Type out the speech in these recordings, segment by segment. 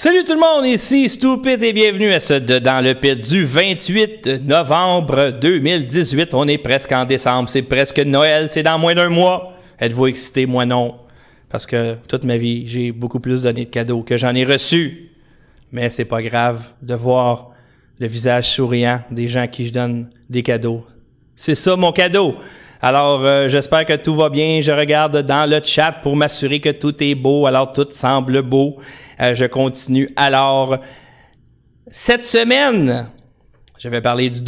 Salut tout le monde, ici Stupid et bienvenue à ce Dans le Pit du 28 novembre 2018. On est presque en décembre, c'est presque Noël, c'est dans moins d'un mois. Êtes-vous excité? Moi non. Parce que toute ma vie, j'ai beaucoup plus donné de cadeaux que j'en ai reçus. Mais c'est pas grave de voir le visage souriant des gens qui je donne des cadeaux. C'est ça mon cadeau. Alors, euh, j'espère que tout va bien. Je regarde dans le chat pour m'assurer que tout est beau. Alors, tout semble beau. Euh, je continue. Alors, cette semaine, je vais parler du,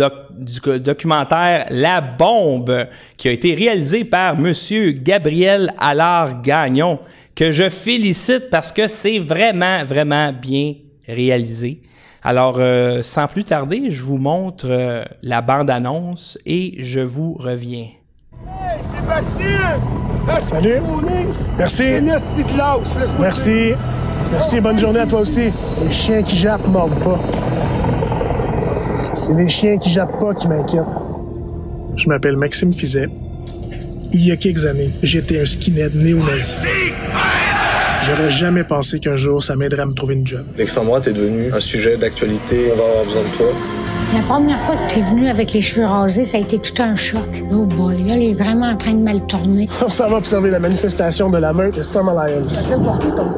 documentaire La Bombe, qui a été réalisé par Monsieur Gabriel Allard-Gagnon, que je félicite parce que c'est vraiment, vraiment bien réalisé. Alors, euh, sans plus tarder, je vous montre la bande-annonce et je vous reviens. Hey, c'est Maxime! Salut! Merci! Merci! Merci, bonne journée à toi aussi. Les chiens qui jappent mordent pas. C'est les chiens qui jappent pas qui m'inquiètent. Je m'appelle Maxime Fizet. Il y a quelques années, j'étais un skinhead néo-nazi. J'aurais jamais pensé qu'un jour ça m'aiderait à me trouver une job. L'extrême droite est devenu un sujet d'actualité. On va avoir besoin de toi. La première fois que tu es venu avec les cheveux rasés, ça a été tout un choc. Oh boy, là, il est vraiment en train de mal tourner. On s'en va observer la manifestation de la meute de Storm Alliance.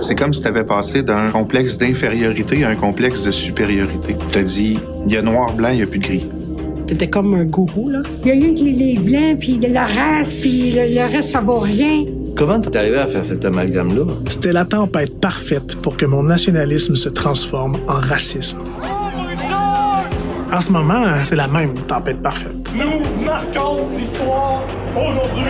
C'est comme si tu avais passé d'un complexe d'infériorité à un complexe de supériorité. Tu as dit, il y a noir, blanc, il n'y a plus de gris. T'étais comme un gourou, là. Il y a rien que les blancs, puis le reste, puis le, reste, ça vaut rien. Comment t'es arrivé à faire cet amalgame-là? C'était la tempête parfaite pour que mon nationalisme se transforme en racisme. En ce moment, c'est la même tempête parfaite. Nous marquons l'histoire aujourd'hui.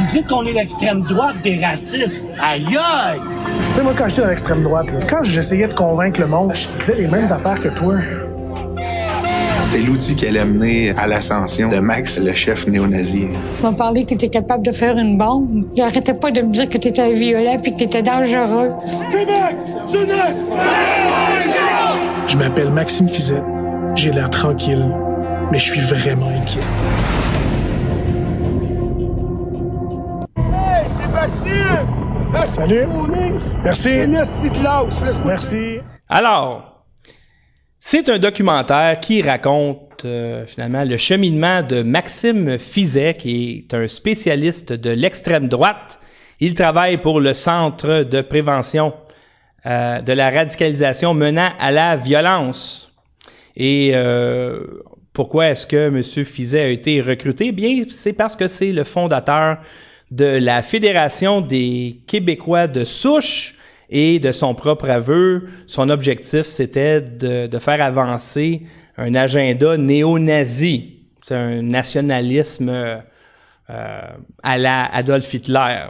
Vous dites qu'on est l'extrême droite des racistes. Aïe aïe! Tu sais, moi, quand j'étais dans l'extrême droite, quand j'essayais de convaincre le monde, je disais les mêmes affaires que toi. C'était l'outil qui allait mener à l'ascension de Max, le chef néo-nazi. Tu m'as parlé que tu étais capable de faire une bombe. Il arrêtait pas de me dire que tu étais violent puis que tu étais dangereux. Québec! Jeunesse! Je m'appelle Maxime Fizette. J'ai l'air tranquille, mais je suis vraiment inquiet. Hey, c'est Maxime! Salut! Merci! Merci! Alors, c'est un documentaire qui raconte euh, finalement le cheminement de Maxime Fizet, qui est un spécialiste de l'extrême droite. Il travaille pour le Centre de prévention euh, de la radicalisation menant à la violence. Et euh, pourquoi est-ce que M. Fizet a été recruté? Bien, c'est parce que c'est le fondateur de la Fédération des Québécois de souche et de son propre aveu, son objectif, c'était de, faire avancer un agenda néo-nazi. C'est un nationalisme euh, à la Adolf Hitler.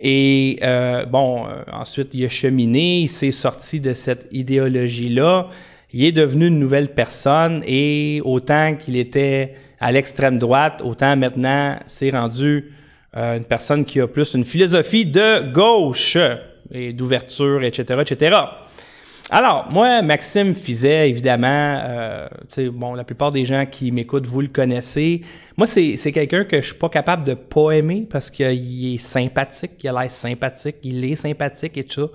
Et euh, bon, euh, ensuite, il a cheminé, il s'est sorti de cette idéologie-là. Il est devenu une nouvelle personne et autant qu'il était à l'extrême droite, autant maintenant, c'est rendu euh, une personne qui a plus une philosophie de gauche et d'ouverture, etc., etc. Alors, moi, Maxime Fizet, évidemment, euh, bon, la plupart des gens qui m'écoutent, vous le connaissez. Moi, c'est, quelqu'un que je suis pas capable de pas aimer parce qu'il est sympathique, il a l'air sympathique, il est sympathique et tout ça.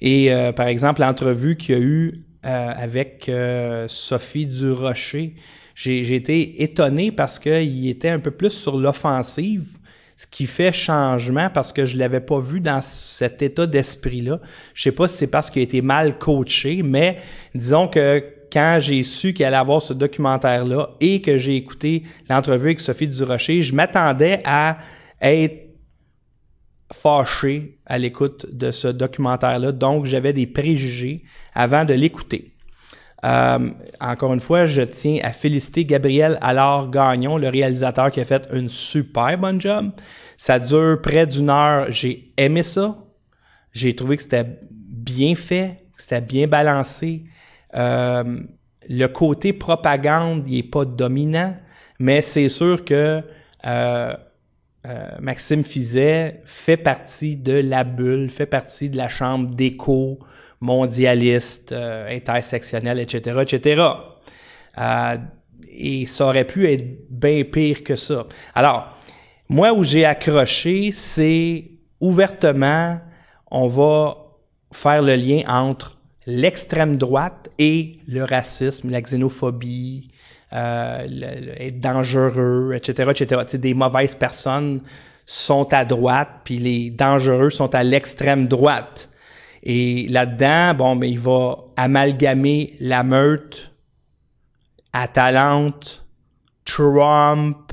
Et euh, par exemple, l'entrevue qu'il y a eu euh, avec euh, Sophie Durocher, j'ai, j'ai été étonné parce qu'il était un peu plus sur l'offensive ce qui fait changement parce que je l'avais pas vu dans cet état d'esprit-là. Je sais pas si c'est parce qu'il a été mal coaché, mais disons que quand j'ai su qu'il allait avoir ce documentaire-là et que j'ai écouté l'entrevue avec Sophie Durocher, je m'attendais à être fâché à l'écoute de ce documentaire-là. Donc, j'avais des préjugés avant de l'écouter. Euh, encore une fois, je tiens à féliciter Gabriel Allard Gagnon, le réalisateur qui a fait une super bonne job. Ça dure près d'une heure. J'ai aimé ça. J'ai trouvé que c'était bien fait, que c'était bien balancé. Euh, le côté propagande, il n'est pas dominant, mais c'est sûr que euh, Maxime Fizet fait partie de la bulle, fait partie de la chambre d'écho mondialiste, euh, intersectionnel, etc., etc. Euh, et ça aurait pu être bien pire que ça. Alors, moi, où j'ai accroché, c'est ouvertement, on va faire le lien entre l'extrême droite et le racisme, la xénophobie, euh, être dangereux, etc., etc. Tu sais, des mauvaises personnes sont à droite, puis les dangereux sont à l'extrême droite. Et là-dedans, bon, mais il va amalgamer la meute, Atalante, Trump,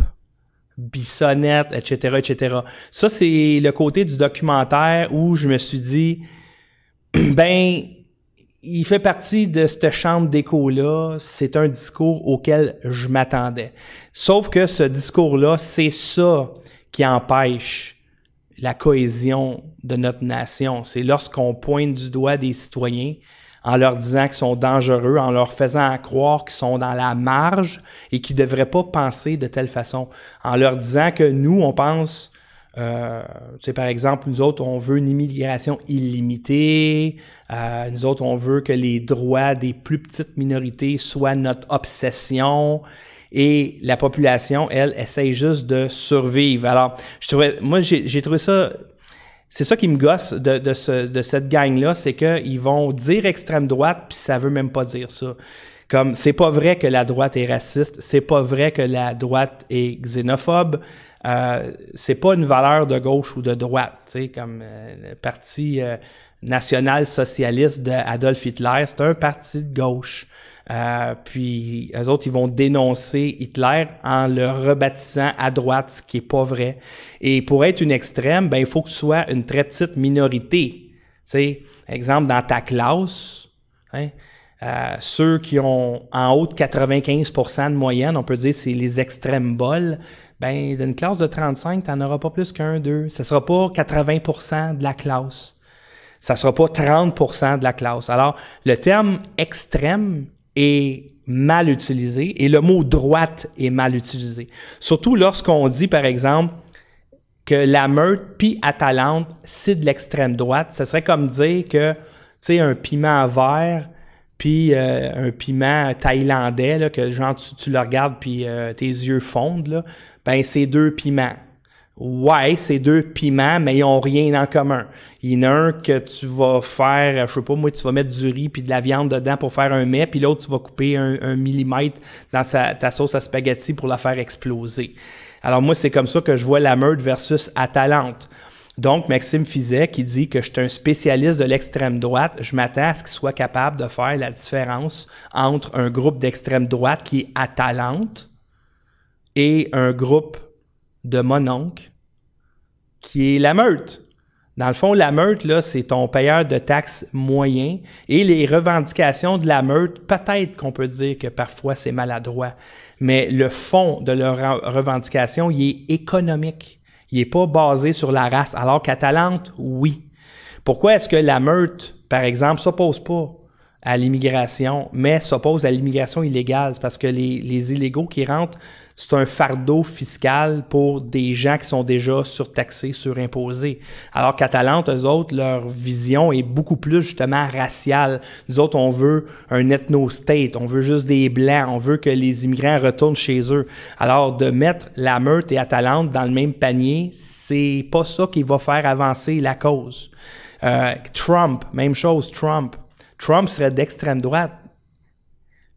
Bissonnette, etc., etc. Ça, c'est le côté du documentaire où je me suis dit, ben, il fait partie de cette chambre d'écho-là. C'est un discours auquel je m'attendais. Sauf que ce discours-là, c'est ça qui empêche la cohésion de notre nation. C'est lorsqu'on pointe du doigt des citoyens en leur disant qu'ils sont dangereux, en leur faisant croire qu'ils sont dans la marge et qu'ils ne devraient pas penser de telle façon, en leur disant que nous, on pense, euh, par exemple, nous autres, on veut une immigration illimitée, euh, nous autres, on veut que les droits des plus petites minorités soient notre obsession. Et la population, elle, essaye juste de survivre. Alors, je trouvais, moi, j'ai trouvé ça c'est ça qui me gosse de cette gang-là, c'est qu'ils vont dire extrême droite, puis ça veut même pas dire ça. Comme, c'est pas vrai que la droite est raciste, c'est pas vrai que la droite est xénophobe, euh, c'est pas une valeur de gauche ou de droite, tu sais, comme euh, le parti euh, national-socialiste d'Adolf Hitler, c'est un parti de gauche. Euh, puis eux autres, ils vont dénoncer Hitler en le rebaptisant à droite, ce qui est pas vrai. Et pour être une extrême, ben il faut que tu sois une très petite minorité. Sais, exemple dans ta classe, hein, euh, ceux qui ont en haut de 95% de moyenne, on peut dire c'est les extrêmes bols. Ben d'une classe de 35, tu n'en auras pas plus qu'un, deux. Ça sera pas 80% de la classe. Ça sera pas 30% de la classe. Alors, le terme extrême est mal utilisé et le mot droite est mal utilisé. Surtout lorsqu'on dit, par exemple, que la meute puis Atalante, c'est de l'extrême droite. Ce serait comme dire que, tu sais, un piment vert puis euh, un piment thaïlandais, là, que genre tu, tu le regardes puis euh, tes yeux fondent, là, ben c'est deux piments. Ouais, c'est deux piments, mais ils ont rien en commun. Il y en a un que tu vas faire, je sais pas moi, tu vas mettre du riz puis de la viande dedans pour faire un mets, puis l'autre tu vas couper un, un millimètre dans sa, ta sauce à spaghetti pour la faire exploser. Alors moi, c'est comme ça que je vois la meute versus Atalante. Donc, Maxime Fizet qui dit que je suis un spécialiste de l'extrême droite, je m'attends à ce qu'il soit capable de faire la différence entre un groupe d'extrême droite qui est Atalante et un groupe de mononcle qui est la meute. Dans le fond, la meute, là, c'est ton payeur de taxes moyen. Et les revendications de la meute, peut-être qu'on peut dire que parfois c'est maladroit. Mais le fond de leurs revendications, il est économique. Il n'est pas basé sur la race. Alors qu'Atalante, oui. Pourquoi est-ce que la meute, par exemple, s'oppose pas à l'immigration, mais s'oppose à l'immigration illégale? Parce que les illégaux qui rentrent, c'est un fardeau fiscal pour des gens qui sont déjà surtaxés, surimposés. Alors qu'Atalante, eux autres, leur vision est beaucoup plus justement raciale. Nous autres, on veut un ethno-state, on veut juste des blancs, on veut que les immigrants retournent chez eux. Alors de mettre la meute et Atalante dans le même panier, c'est pas ça qui va faire avancer la cause. Euh, Trump, même chose, Trump. Trump serait d'extrême droite.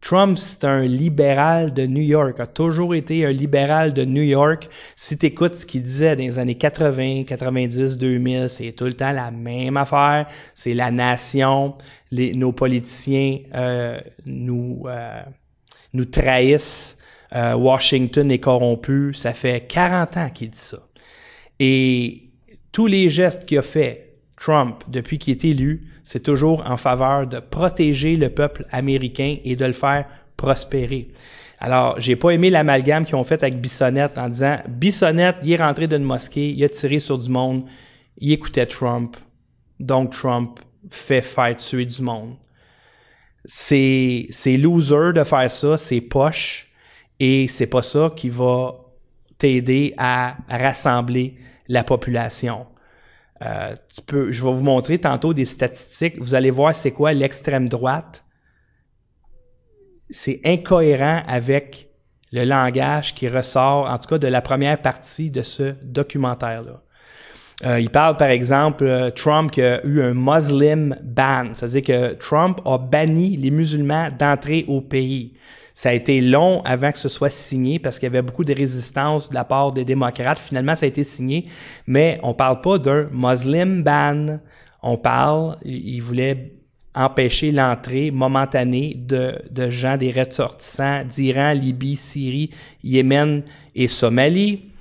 Trump, c'est un libéral de New York, a toujours été un libéral de New York. Si tu écoutes ce qu'il disait dans les années 80, 90, 2000, c'est tout le temps la même affaire. C'est la nation, les, nos politiciens euh, nous, euh, nous trahissent. Euh, Washington est corrompu. Ça fait 40 ans qu'il dit ça. Et tous les gestes qu'il a fait, Trump, depuis qu'il est élu, c'est toujours en faveur de protéger le peuple américain et de le faire prospérer. Alors, j'ai pas aimé l'amalgame qu'ils ont fait avec Bissonnette en disant Bissonnette, il est rentré d'une mosquée, il a tiré sur du monde, il écoutait Trump, donc Trump fait faire tuer du monde. C'est, c'est loser de faire ça, c'est poche, et c'est pas ça qui va t'aider à rassembler la population. Euh, je vais vous montrer tantôt des statistiques. Vous allez voir c'est quoi l'extrême droite. C'est incohérent avec le langage qui ressort, en tout cas de la première partie de ce documentaire-là. Euh, il parle, par exemple, euh, Trump qui a eu un Muslim ban. C'est-à-dire que Trump a banni les musulmans d'entrer au pays. Ça a été long avant que ce soit signé parce qu'il y avait beaucoup de résistance de la part des démocrates. Finalement, ça a été signé, mais on parle pas d'un Muslim ban. On parle, il voulait empêcher l'entrée momentanée de, de gens, des ressortissants d'Iran, Libye, Syrie, Yémen et Somalie,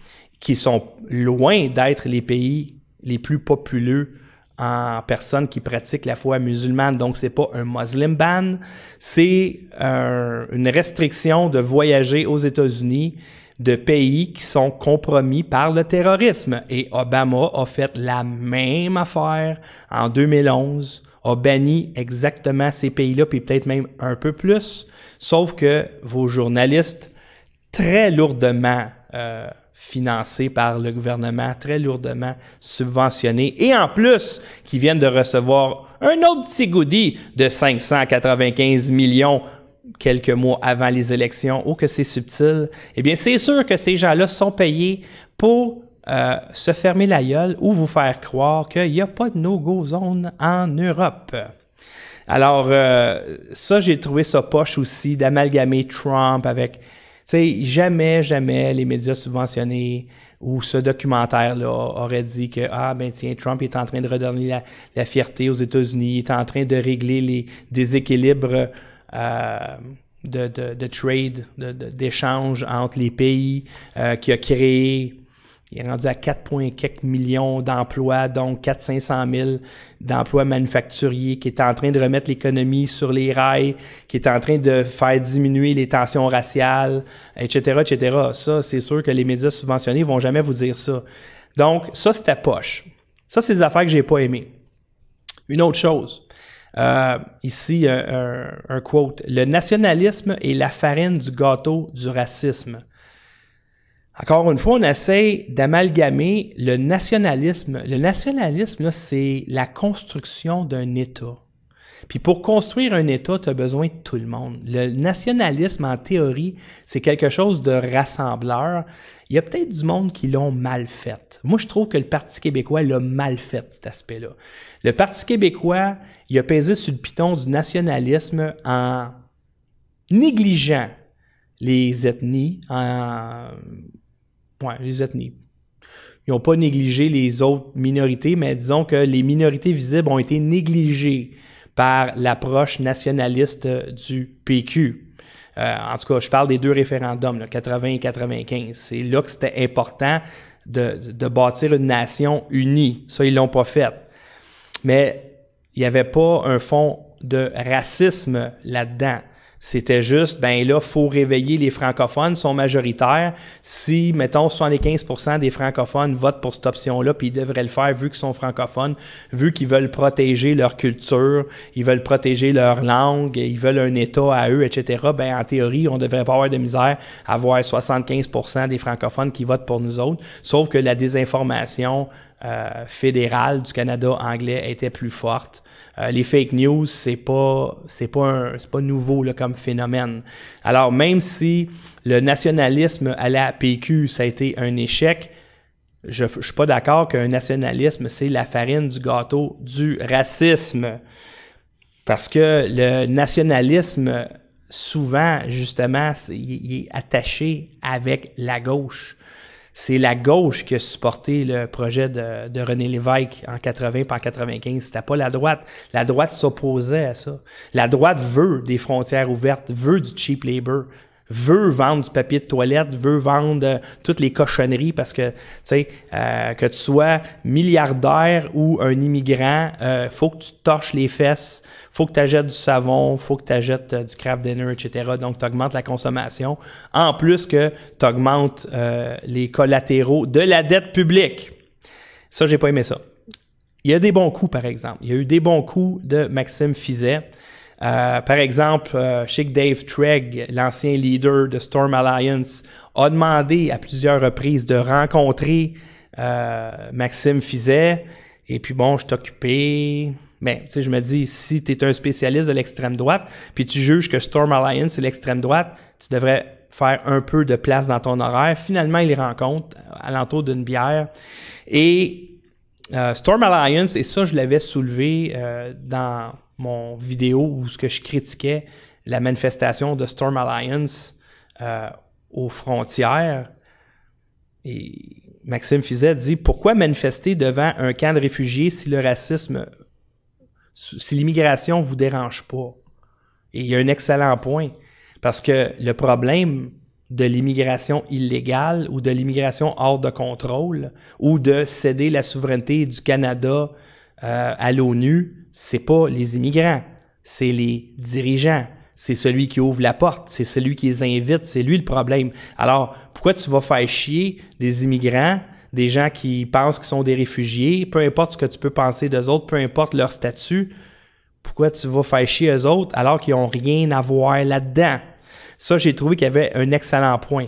qui sont loin d'être les pays les plus populeux en personnes qui pratiquent la foi musulmane. Donc, c'est pas un Muslim ban, c'est une restriction de voyager aux États-Unis de pays qui sont compromis par le terrorisme. Et Obama a fait la même affaire en 2011, a banni exactement ces pays-là, puis peut-être même un peu plus, sauf que vos journalistes, très lourdement euh, financés par le gouvernement, très lourdement subventionnés, et en plus, qui viennent de recevoir un autre petit goodie de 595 millions quelques mois avant les élections, ou que c'est subtil, eh bien, c'est sûr que ces gens-là sont payés pour euh, se fermer la gueule ou vous faire croire qu'il n'y a pas de no-go zone en Europe. Alors, euh, ça, j'ai trouvé ça poche aussi d'amalgamer Trump avec sais, jamais, jamais les médias subventionnés ou ce documentaire-là aurait dit que, ah, ben tiens, Trump est en train de redonner la, fierté aux États-Unis, est en train de régler les déséquilibres euh, de, trade, d'échange entre les pays, euh, qui a créé il est rendu à 4,4 millions d'emplois, donc 400 000 d'emplois manufacturiers, qui est en train de remettre l'économie sur les rails, qui est en train de faire diminuer les tensions raciales, etc., etc. Ça, c'est sûr que les médias subventionnés vont jamais vous dire ça. Donc, ça, ta poche. Ça, c'est des affaires que j'ai pas aimées. Une autre chose. Euh, ici, un, un quote. Le nationalisme est la farine du gâteau du racisme. Encore une fois, on essaie d'amalgamer le nationalisme. Le nationalisme, c'est la construction d'un État. Puis pour construire un État, tu as besoin de tout le monde. Le nationalisme, en théorie, c'est quelque chose de rassembleur. Il y a peut-être du monde qui l'ont mal fait. Moi, je trouve que le Parti québécois l'a mal fait, cet aspect-là. Le Parti québécois, il a pesé sur le piton du nationalisme en négligeant les ethnies, en Ouais, les ethnies. Ils n'ont pas négligé les autres minorités, mais disons que les minorités visibles ont été négligées par l'approche nationaliste du PQ. Euh, en tout cas, je parle des deux référendums, 80 et 95. C'est là que c'était important de, de, bâtir une nation unie. Ça, ils l'ont pas fait. Mais il n'y avait pas un fond de racisme là-dedans. C'était juste, ben là, faut réveiller les francophones, sont majoritaires. Si, mettons, 75% des francophones votent pour cette option-là, puis ils devraient le faire vu qu'ils sont francophones, vu qu'ils veulent protéger leur culture, ils veulent protéger leur langue, ils veulent un État à eux, etc., ben en théorie, on devrait pas avoir de misère à avoir 75% des francophones qui votent pour nous autres. Sauf que la désinformation euh, fédérale du Canada anglais était plus forte. Euh, les fake news, c'est pas c'est pas c'est pas nouveau là, comme phénomène. Alors même si le nationalisme à la PQ ça a été un échec, je, je suis pas d'accord qu'un nationalisme c'est la farine du gâteau du racisme parce que le nationalisme souvent justement il est attaché avec la gauche c'est la gauche qui a supporté le projet de, René Lévesque en 80 par 95. C'était pas la droite. La droite s'opposait à ça. La droite veut des frontières ouvertes, veut du cheap labor, veut vendre du papier de toilette, veut vendre euh, toutes les cochonneries parce que, tu sais, euh, que tu sois milliardaire ou un immigrant, euh, faut que tu torches les fesses, faut que tu achètes du savon, faut que tu achètes du craft dinner, etc. Donc, tu augmentes la consommation. En plus que tu augmentes les collatéraux de la dette publique. Ça, j'ai pas aimé ça. Il y a des bons coups, par exemple. Il y a eu des bons coups de Maxime Fizet. Euh, par exemple, euh, Chic Dave Treg, l'ancien leader de Storm Alliance, a demandé à plusieurs reprises de rencontrer euh, Maxime Fizet. Et puis bon, je t'occupais. Mais tu sais, je me dis, si tu es un spécialiste de l'extrême droite, puis tu juges que Storm Alliance c'est l'extrême droite, tu devrais faire un peu de place dans ton horaire. Finalement, il les rencontre à l'entour d'une bière. Et Euh, Storm Alliance, et ça, je l'avais soulevé euh, dans mon vidéo où ce que je critiquais la manifestation de Storm Alliance euh, aux frontières. Et Maxime Fizet dit Pourquoi manifester devant un camp de réfugiés si le racisme, si l'immigration vous dérange pas Et il y a un excellent point. Parce que le problème de l'immigration illégale ou de l'immigration hors de contrôle ou de céder la souveraineté du Canada euh, à l'ONU, c'est pas les immigrants, c'est les dirigeants. C'est celui qui ouvre la porte, c'est celui qui les invite, c'est lui le problème. Alors, pourquoi tu vas faire chier des immigrants, des gens qui pensent qu'ils sont des réfugiés, peu importe ce que tu peux penser d'eux autres, peu importe leur statut, pourquoi tu vas faire chier eux autres alors qu'ils n'ont rien à voir là-dedans? Ça, j'ai trouvé qu'il y avait un excellent point.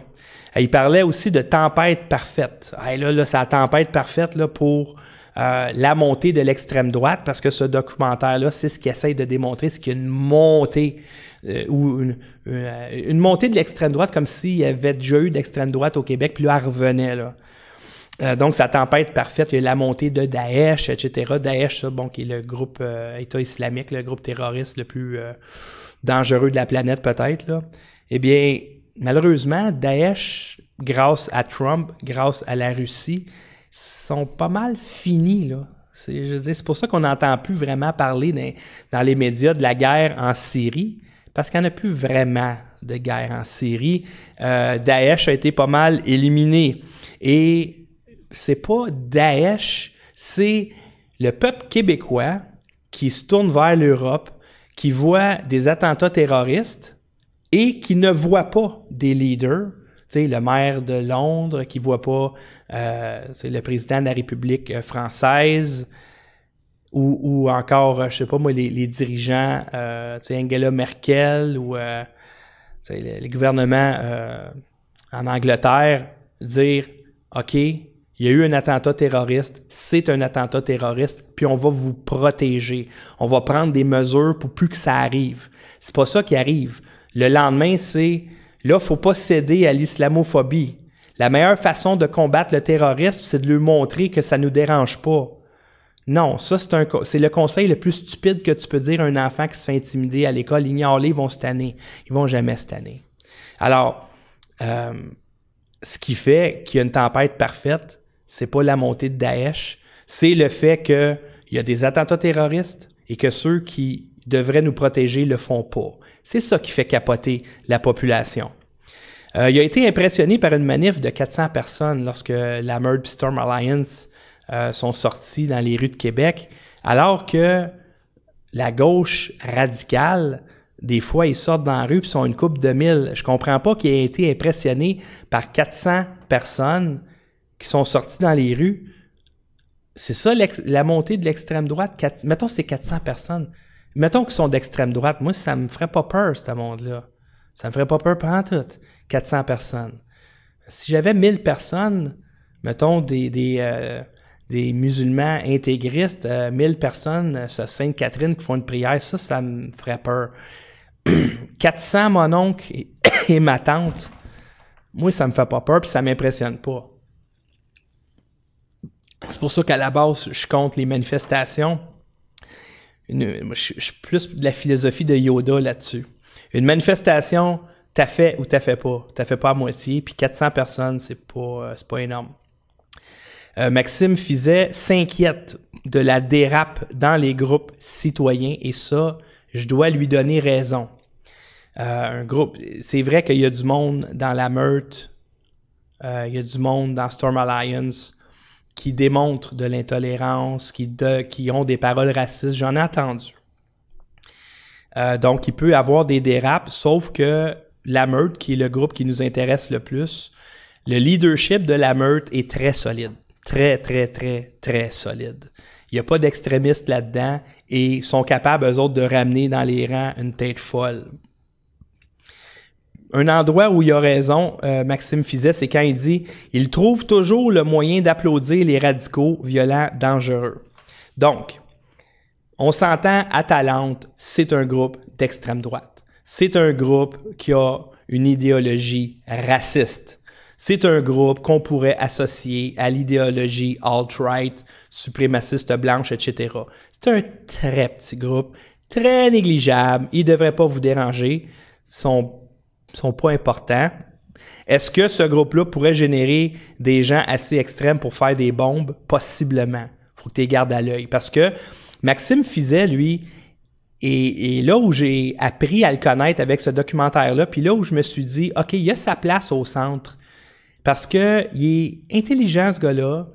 Il parlait aussi de tempête parfaite. là, là, c'est la tempête parfaite là, pour euh, la montée de l'extrême droite, parce que ce documentaire-là, c'est ce qu'il essaye de démontrer, c'est qu'il y a une montée euh, ou une, euh, une, montée de l'extrême droite comme s'il y avait déjà eu d'extrême droite au Québec, puis là, elle revenait. Là. donc, sa tempête parfaite, il y a la montée de Daesh, etc. Daesh, ça, bon, qui est le groupe État islamique, le groupe terroriste le plus dangereux de la planète, peut-être. Eh bien, malheureusement, Daesh, grâce à Trump, grâce à la Russie, sont pas mal finis, là. C'est, je c'est pour ça qu'on n'entend plus vraiment parler dans, les médias de la guerre en Syrie, parce qu'il n'y en a plus vraiment de guerre en Syrie. Euh, Daesh a été pas mal éliminé. Et c'est pas Daesh, c'est le peuple québécois qui se tourne vers l'Europe, qui voit des attentats terroristes et qui ne voit pas des leaders le maire de Londres qui voit pas euh, le président de la République euh, française ou, encore, je sais pas moi, les, dirigeants, euh, Angela Merkel ou euh, le, le, gouvernement euh, en Angleterre, dire OK, il y a eu un attentat terroriste, c'est un attentat terroriste, puis on va vous protéger. On va prendre des mesures pour plus que ça arrive. C'est pas ça qui arrive. Le lendemain, c'est Là, faut pas céder à l'islamophobie. La meilleure façon de combattre le terrorisme, c'est de lui montrer que ça nous dérange pas. Non, ça c'est un c'est le conseil le plus stupide que tu peux dire à un enfant qui se fait intimider à l'école. Ignore-les, ils vont se tanner. Ils vont jamais se tanner. Alors, euh, ce qui fait qu'il y a une tempête parfaite, c'est pas la montée de Daesh, c'est le fait qu'il y a des attentats terroristes et que ceux qui devraient nous protéger le font pas. C'est ça qui fait capoter la population. Euh, il a été impressionné par une manif de 400 personnes lorsque la Meurd Storm Alliance euh, sont sortis dans les rues de Québec, alors que la gauche radicale, des fois, ils sortent dans la rue et sont une coupe de mille. Je comprends pas qu'il ait été impressionné par 400 personnes qui sont sorties dans les rues. C'est ça la montée de l'extrême droite. mettons, c'est 400 personnes. Mettons qu'ils sont d'extrême droite. Moi, ça me ferait pas peur, ce monde-là. Ça me ferait pas peur pendant tout. 400 personnes. Si j'avais 1000 personnes, mettons euh, des musulmans intégristes, 1000 euh, personnes, euh, Sainte-Catherine qui font une prière, ça, ça me ferait peur. 400, mon oncle et, ma tante, moi, ça me fait pas peur, puis ça m'impressionne pas. C'est pour ça qu'à la base, je compte les manifestations je, suis plus de la philosophie de Yoda là-dessus. Une manifestation, t'as fait ou t'as fait pas. T'as fait pas à moitié, puis 400 personnes, c'est pas, euh, pas énorme. Euh, Maxime Fizet s'inquiète de la dérape dans les groupes citoyens, et ça, je dois lui donner raison. Euh, un groupe, c'est vrai qu'il y a du monde dans la meute, il y a du monde dans Storm Alliance, qui démontrent de l'intolérance, qui, ont des paroles racistes. J'en ai entendu. Euh, donc, il peut avoir des dérapes, sauf que la meute, qui est le groupe qui nous intéresse le plus, le leadership de la meute est très solide. Très, très, très, très solide. Il n'y a pas d'extrémistes là-dedans et sont capables, eux autres, de ramener dans les rangs une tête folle un endroit où il a raison, euh, Maxime Fizet, c'est quand il dit il trouve toujours le moyen d'applaudir les radicaux violents, dangereux. Donc, on s'entend à Talente, c'est un groupe d'extrême droite. C'est un groupe qui a une idéologie raciste. C'est un groupe qu'on pourrait associer à l'idéologie alt-right, suprémaciste blanche, etc. C'est un très petit groupe, très négligeable. Ils ne devraient pas vous déranger. Ils sont, pas importants. Est-ce que ce groupe-là pourrait générer des gens assez extrêmes pour faire des bombes? Possiblement. faut que tu les gardes à l'œil. Parce que Maxime Fizet, lui, et, là où j'ai appris à le connaître avec ce documentaire-là, puis là où je me suis dit, OK, il a sa place au centre. Parce que il est intelligent, ce gars-là.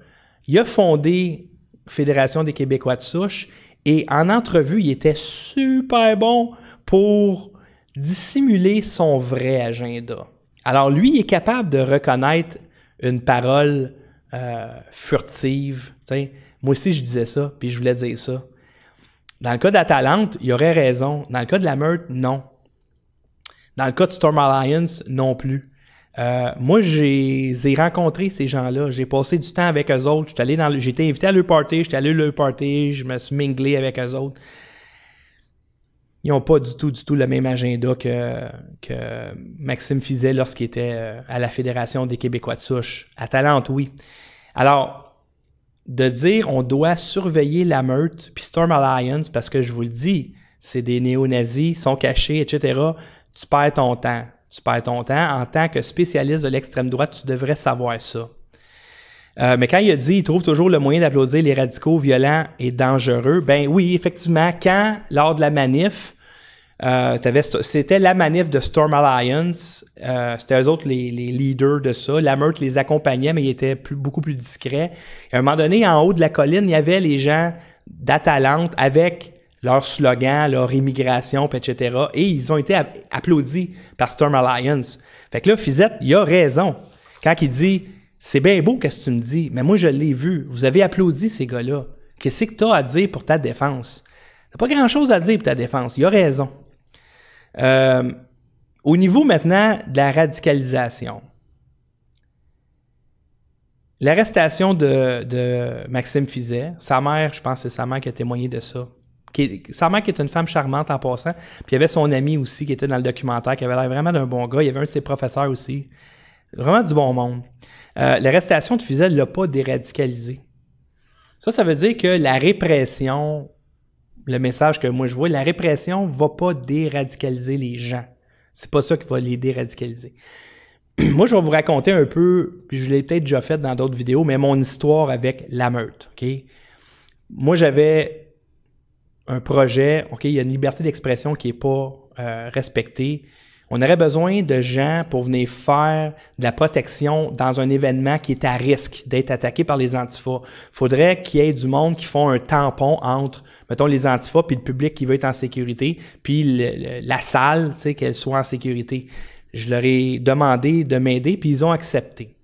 Il a fondé Fédération des Québécois de souche. Et en entrevue, il était super bon pour dissimuler son vrai agenda. Alors lui, il est capable de reconnaître une parole euh, furtive. Moi aussi, je disais ça, puis je voulais dire ça. Dans le cas d'Atalante, il aurait raison. Dans le cas de la meurtre, non. Dans le cas de Storm Alliance, non plus. Euh, moi, j'ai rencontré ces gens-là. J'ai passé du temps avec eux autres. Été invité à leur party, j'étais allé à leur party, je me suis minglé avec eux autres. Ils n'ont pas du tout, du tout le même agenda que, Maxime Fizet lorsqu'il était euh, à la Fédération des Québécois de souche. À Talente, oui. Alors, de dire on doit surveiller la meute puis Storm Alliance parce que je vous le dis, c'est des néo-nazis, sont cachés, etc. Tu perds ton temps. Tu perds ton temps. En tant que spécialiste de l'extrême droite, tu devrais savoir ça. Euh, mais quand il a dit il trouve toujours le moyen d'applaudir les radicaux violents et dangereux, ben oui, effectivement, quand, lors de la manif, euh, c'était la manif de Storm Alliance. Euh, c'était eux autres les, leaders de ça. La meute les accompagnait, mais ils étaient beaucoup plus discrets. à un moment donné, en haut de la colline, il y avait les gens d'Atalante avec leur slogan, leur immigration, etc. Et ils ont été applaudis par Storm Alliance. Fait que là, Fizette, il a raison. Quand il dit C'est bien beau, qu'est-ce que tu me dis, mais moi, je l'ai vu. Vous avez applaudi ces gars-là. Qu'est-ce que tu as à dire pour ta défense? T'as pas grand-chose à dire pour ta défense. Il a raison. Euh, au niveau maintenant de la radicalisation, l'arrestation de, Maxime Fizet, sa mère, je pense que c'est sa mère qui a témoigné de ça. sa mère qui est une femme charmante en passant, puis il y avait son ami aussi qui était dans le documentaire, qui avait l'air vraiment d'un bon gars. Il y avait un de ses professeurs aussi. Vraiment du bon monde. Euh, l'arrestation de Fizet ne l'a pas déradicalisé. Ça, ça veut dire que la répression le message que moi je vois, la répression va pas déradicaliser les gens. C'est pas ça qui va les déradicaliser. moi, je vais vous raconter un peu, puis je l'ai peut-être déjà fait dans d'autres vidéos, mais mon histoire avec la meute. Moi, j'avais un projet, OK, il y a une liberté d'expression qui n'est pas euh, respectée. On aurait besoin de gens pour venir faire de la protection dans un événement qui est à risque d'être attaqué par les antifas. Faudrait qu'il y ait du monde qui font un tampon entre, mettons, les antifas puis le public qui veut être en sécurité, puis la salle, tu sais, qu'elle soit en sécurité. Je leur ai demandé de m'aider, puis ils ont accepté.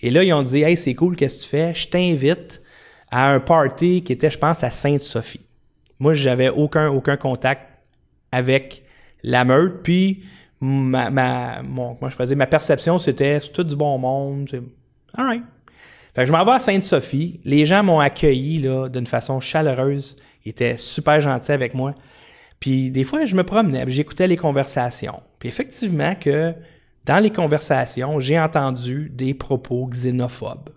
Et là, ils ont dit, hey, c'est cool, qu'est-ce que tu fais? Je t'invite à un party qui était, je pense, à Sainte-Sophie. Moi, j'avais aucun, aucun contact avec la meute, puis ma, ma, je ma perception, c'était tout du bon monde. All right. Fait que je m'en vais à Sainte-Sophie. Les gens m'ont accueilli d'une façon chaleureuse. Ils étaient super gentils avec moi. Puis des fois, je me promenais, j'écoutais les conversations. Puis effectivement que dans les conversations, j'ai entendu des propos xénophobes.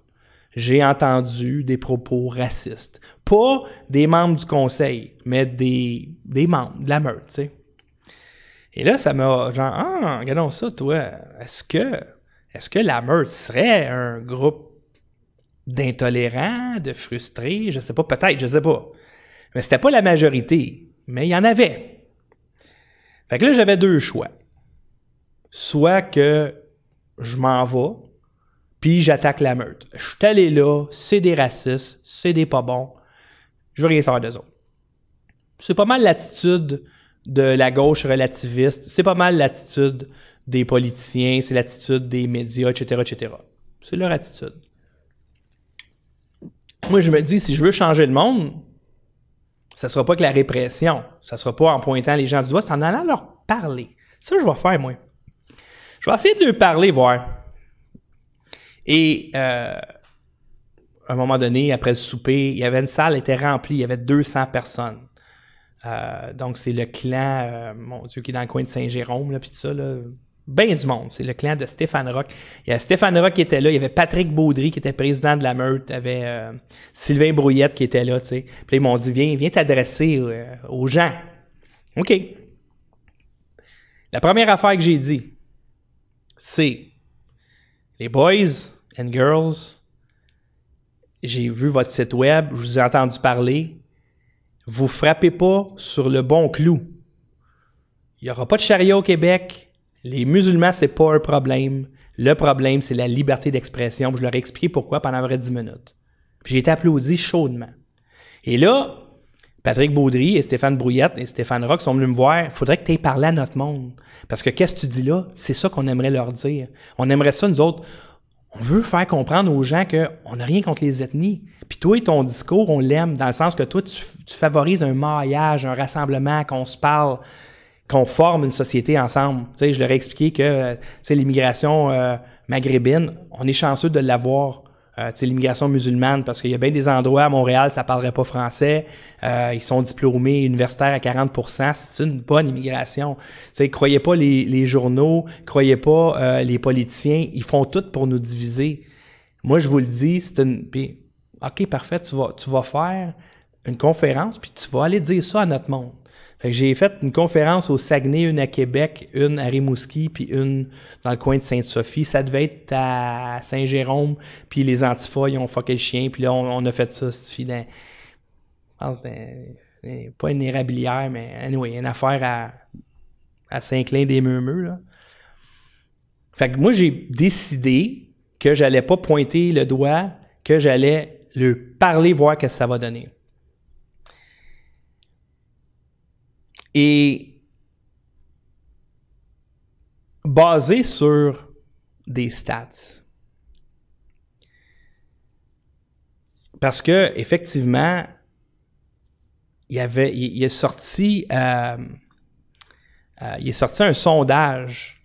J'ai entendu des propos racistes. Pas des membres du conseil, mais des, des membres de la meute. Et là, ça m'a genre, ah, regardons ça, toi. Est-ce que, est-ce que la meute serait un groupe d'intolérants, de frustrés? Je sais pas, peut-être, je sais pas. Mais c'était pas la majorité. Mais il y en avait. Fait que là, j'avais deux choix. Soit que je m'en vais, puis j'attaque la meute. Je suis allé là, c'est des racistes, c'est des pas bons. Je veux rien savoir d'eux autres. C'est pas mal l'attitude de la gauche relativiste. C'est pas mal l'attitude des politiciens, c'est l'attitude des médias, etc., etc. C'est leur attitude. Moi, je me dis, si je veux changer le monde, ça sera pas que la répression. Ça sera pas en pointant les gens du doigt, c'est en allant leur parler. Ça, je vais faire, moi. Je vais essayer de leur parler, voir. Et euh, à un moment donné, après le souper, il y avait une salle, elle était remplie, il y avait 200 personnes. Euh, donc, c'est le clan, euh, mon Dieu, qui est dans le coin de Saint-Jérôme, là, puis tout ça, là. bien du monde. C'est le clan de Stéphane Rock. Il y a Stéphane Rock qui était là, il y avait Patrick Baudry qui était président de la meute, il y avait euh, Sylvain Brouillette qui était là, tu sais. Puis ils m'ont dit, viens, viens t'adresser aux gens. OK. La première affaire que j'ai dit, c'est les boys and girls, j'ai vu votre site web, je vous ai entendu parler. Vous frappez pas sur le bon clou. Il n'y aura pas de charia au Québec. Les musulmans, c'est pas un problème. Le problème, c'est la liberté d'expression. Je leur ai expliqué pourquoi pendant vrai 10 minutes. Puis j'ai été applaudi chaudement. Et là, Patrick Baudry et Stéphane Brouillette et Stéphane Rock sont venus me voir. Il faudrait que tu aies parlé à notre monde. Parce que qu'est-ce que tu dis là? C'est ça qu'on aimerait leur dire. On aimerait ça, nous autres. On veut faire comprendre aux gens qu'on n'a rien contre les ethnies. Puis toi et ton discours, on l'aime dans le sens que toi, tu, favorises un maillage, un rassemblement, qu'on se parle qu'on forme une société ensemble. Tu sais, je leur ai expliqué que euh, tu l'immigration euh, maghrébine, on est chanceux de l'avoir. Euh, l'immigration musulmane, parce qu'il y a bien des endroits à Montréal, ça parlerait pas français. Euh, ils sont diplômés universitaires à 40 C'est une bonne immigration. Tu sais, croyez pas les, les journaux, croyez pas euh, les politiciens. Ils font tout pour nous diviser. Moi, je vous le dis, c'est une... Puis, OK, parfait, tu vas, tu vas faire une conférence, puis tu vas aller dire ça à notre monde. J'ai fait une conférence au Saguenay, une à Québec, une à Rimouski, puis une dans le coin de Sainte-Sophie. Ça devait être à Saint-Jérôme, puis les Antifas, ils ont fucké le chien, puis là, on, a fait ça, c'est je pense pas une érablière, mais anyway, une affaire à, à Saint-Clin-des-Murmures, là. Fait que moi, j'ai décidé que j'allais pas pointer le doigt, que j'allais le parler, voir ce que ça va donner. Et basé sur des stats. Parce que effectivement, il avait, il, est sorti, euh, euh, il est sorti un sondage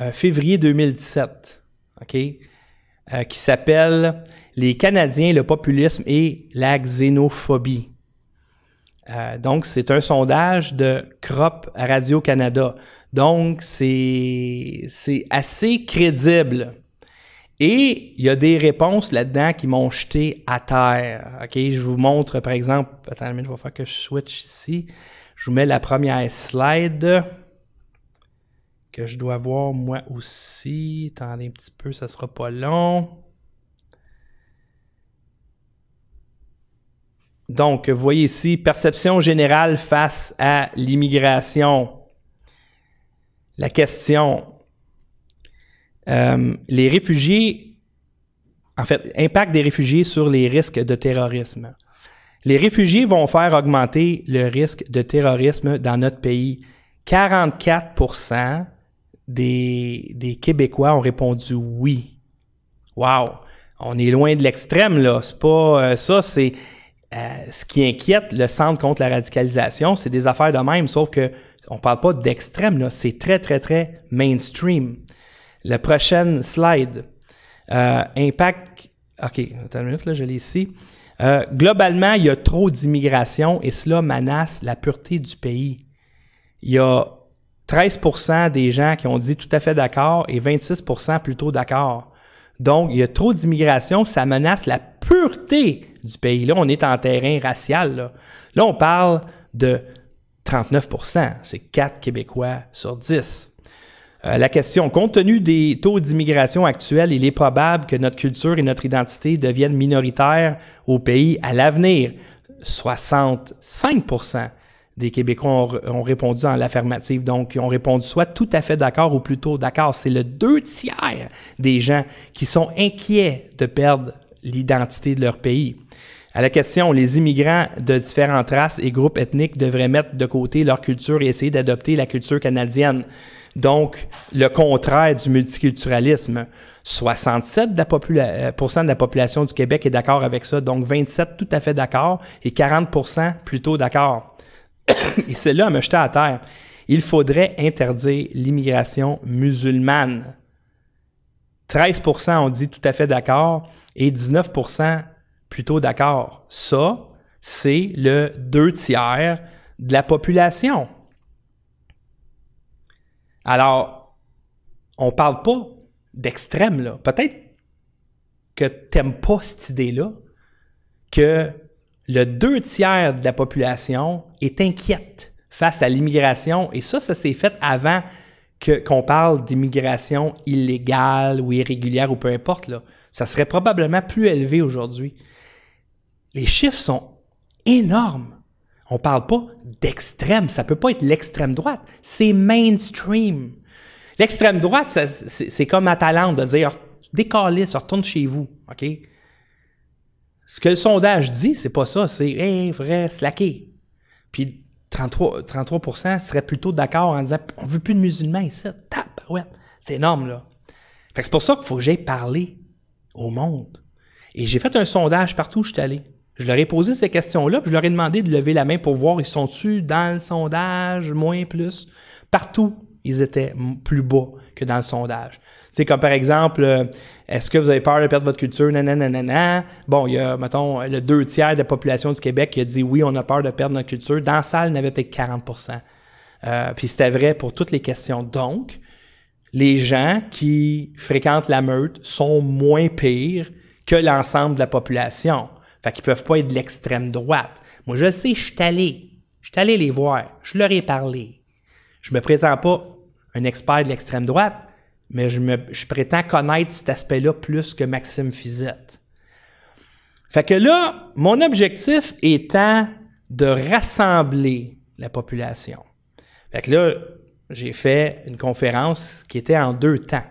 euh, février 2017, ok, qui s'appelle Les Canadiens, le populisme et la xénophobie. Euh, donc, c'est un sondage de CROP Radio-Canada. Donc, c'est assez crédible. Et il y a des réponses là-dedans qui m'ont jeté à terre. OK, je vous montre, par exemple, attends je vais faire que je switch ici. Je vous mets la première slide que je dois voir moi aussi. Attendez un petit peu, ça sera pas long. Donc, voyez ici, perception générale face à l'immigration. La question, euh, les réfugiés, en fait, impact des réfugiés sur les risques de terrorisme. Les réfugiés vont faire augmenter le risque de terrorisme dans notre pays. 44 des, des Québécois ont répondu oui. Wow! On est loin de l'extrême, là. C'est pas euh, ça, c'est ce qui inquiète le Centre contre la radicalisation, c'est des affaires de même, sauf que on parle pas d'extrême, c'est très, très, très mainstream. La prochaine slide. Euh, impact. OK, attends une minute, je l'ai ici. Euh, globalement, il y a trop d'immigration et cela menace la pureté du pays. Il y a 13% des gens qui ont dit tout à fait d'accord et 26% plutôt d'accord. Donc, il y a trop d'immigration, ça menace la pureté du pays. Là, on est en terrain racial. Là, on parle de 39% c'est 4 Québécois sur 10. Euh, la question, compte tenu des taux d'immigration actuels, il est probable que notre culture et notre identité deviennent minoritaires au pays à l'avenir. 65% des Québécois ont, répondu en l'affirmative. Donc, ils ont répondu soit tout à fait d'accord ou plutôt d'accord. C'est le deux tiers des gens qui sont inquiets de perdre l'identité de leur pays. À la question, les immigrants de différentes races et groupes ethniques devraient mettre de côté leur culture et essayer d'adopter la culture canadienne. Donc, le contraire du multiculturalisme. 67 de la, euh, de la population du Québec est d'accord avec ça, donc 27 tout à fait d'accord et 40% plutôt d'accord. et c'est là à me jeter à terre. Il faudrait interdire l'immigration musulmane. 13% ont dit tout à fait d'accord et 19% plutôt d'accord. Ça, c'est le deux tiers de la population. Alors, on parle pas d'extrême, là. Peut-être que t'aimes pas cette idée-là, que le deux tiers de la population est inquiète face à l'immigration. Et ça, ça s'est fait avant qu'on parle d'immigration illégale ou irrégulière ou peu importe. Ça serait probablement plus élevé aujourd'hui. Les chiffres sont énormes. On parle pas d'extrême. Ça peut pas être l'extrême droite. C'est mainstream. L'extrême droite, c'est, comme à talent de dire décalez, retourne chez vous. Ce que le sondage dit, c'est pas ça. C'est vrai, slacker. Puis 33, 33 seraient plutôt d'accord en disant on veut plus de musulmans ici. Tap, ouais. C'est énorme, là. Fait c'est pour ça qu'il faut que j'aille parler au monde. Et j'ai fait un sondage partout où je suis allé. Je leur ai posé ces questions-là, puis je leur ai demandé de lever la main pour voir ils sont-tu dans le sondage, moins, plus? Partout, ils étaient plus bas que dans le sondage. C'est comme par exemple, euh, est-ce que vous avez peur de perdre votre culture? Nanana. Bon, il y a, mettons, le deux tiers de la population du Québec qui a dit oui, on a peur de perdre notre culture. Dans la salle, il y avait peut-être 40% euh, Puis c'était vrai pour toutes les questions. Donc, les gens qui fréquentent la meute sont moins pires que l'ensemble de la population. Fait qu'ils peuvent pas être de l'extrême droite. Moi, je sais, je suis allé. Je suis allé les voir. Je leur ai parlé. Je me prétends pas un expert de l'extrême droite, mais je, je prétends connaître cet aspect-là plus que Maxime Fizette. Fait que là, mon objectif étant de rassembler la population. Fait que là, j'ai fait une conférence qui était en deux temps.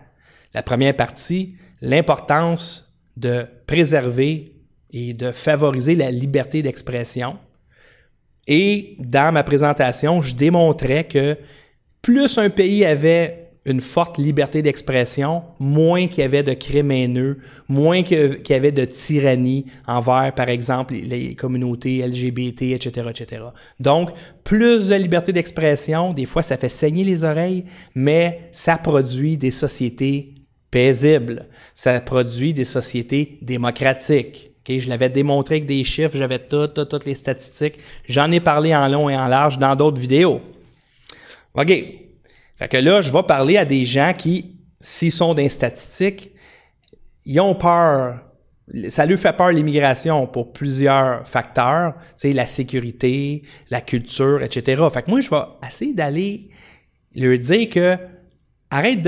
La première partie, l'importance de préserver et de favoriser la liberté d'expression. Et dans ma présentation, je démontrais que plus un pays avait une forte liberté d'expression, moins qu'il y avait de crimes haineux, moins qu'il y avait de tyrannie envers, par exemple, les communautés LGBT, etc., etc. Donc, plus de liberté d'expression, des fois, ça fait saigner les oreilles, mais ça produit des sociétés paisibles. Ça produit des sociétés démocratiques. Okay, je l'avais démontré avec des chiffres, j'avais toutes, toutes les statistiques. J'en ai parlé en long et en large dans d'autres vidéos. OK. Fait que là, je vais parler à des gens qui, s'ils sont dans statistiques, ils ont peur. Ça lui fait peur l'immigration pour plusieurs facteurs, tu sais, la sécurité, la culture, etc. Fait que moi, je vais essayer d'aller leur dire que arrête